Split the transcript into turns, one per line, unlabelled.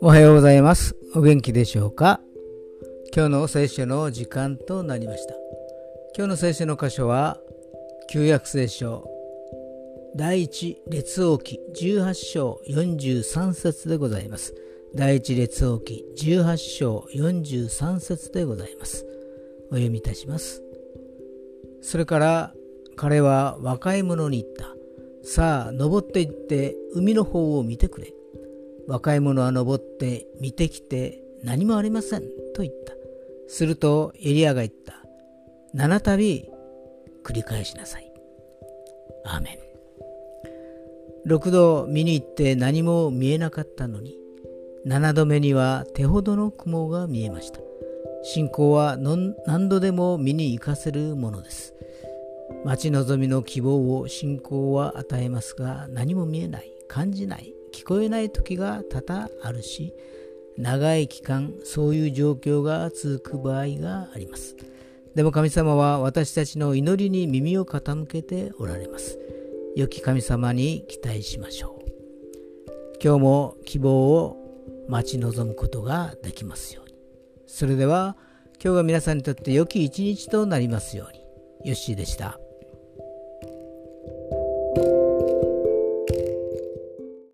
おはようございます。お元気でしょうか？今日の聖書の時間となりました。今日の聖書の箇所は旧約聖書第一列王記18章43節でございます。第一列王記18章43節でございます。お読みいたします。それから彼は若い者に言った。さあ登って行って海の方を見てくれ。若い者は登って見てきて何もありませんと言った。するとエリアが言った。七度繰り返しなさい。アーメン。6度見に行って何も見えなかったのに。7度目には手ほどの雲が見えました。信仰は何度でも見に行かせるものです。待ち望みの希望を信仰は与えますが何も見えない感じない聞こえない時が多々あるし長い期間そういう状況が続く場合があります。でも神様は私たちの祈りに耳を傾けておられます。良き神様に期待しましょう。今日も希望を待ち望むことができますように。それでは今日が皆さんにとって良き一日となりますように。ヨッシーでした。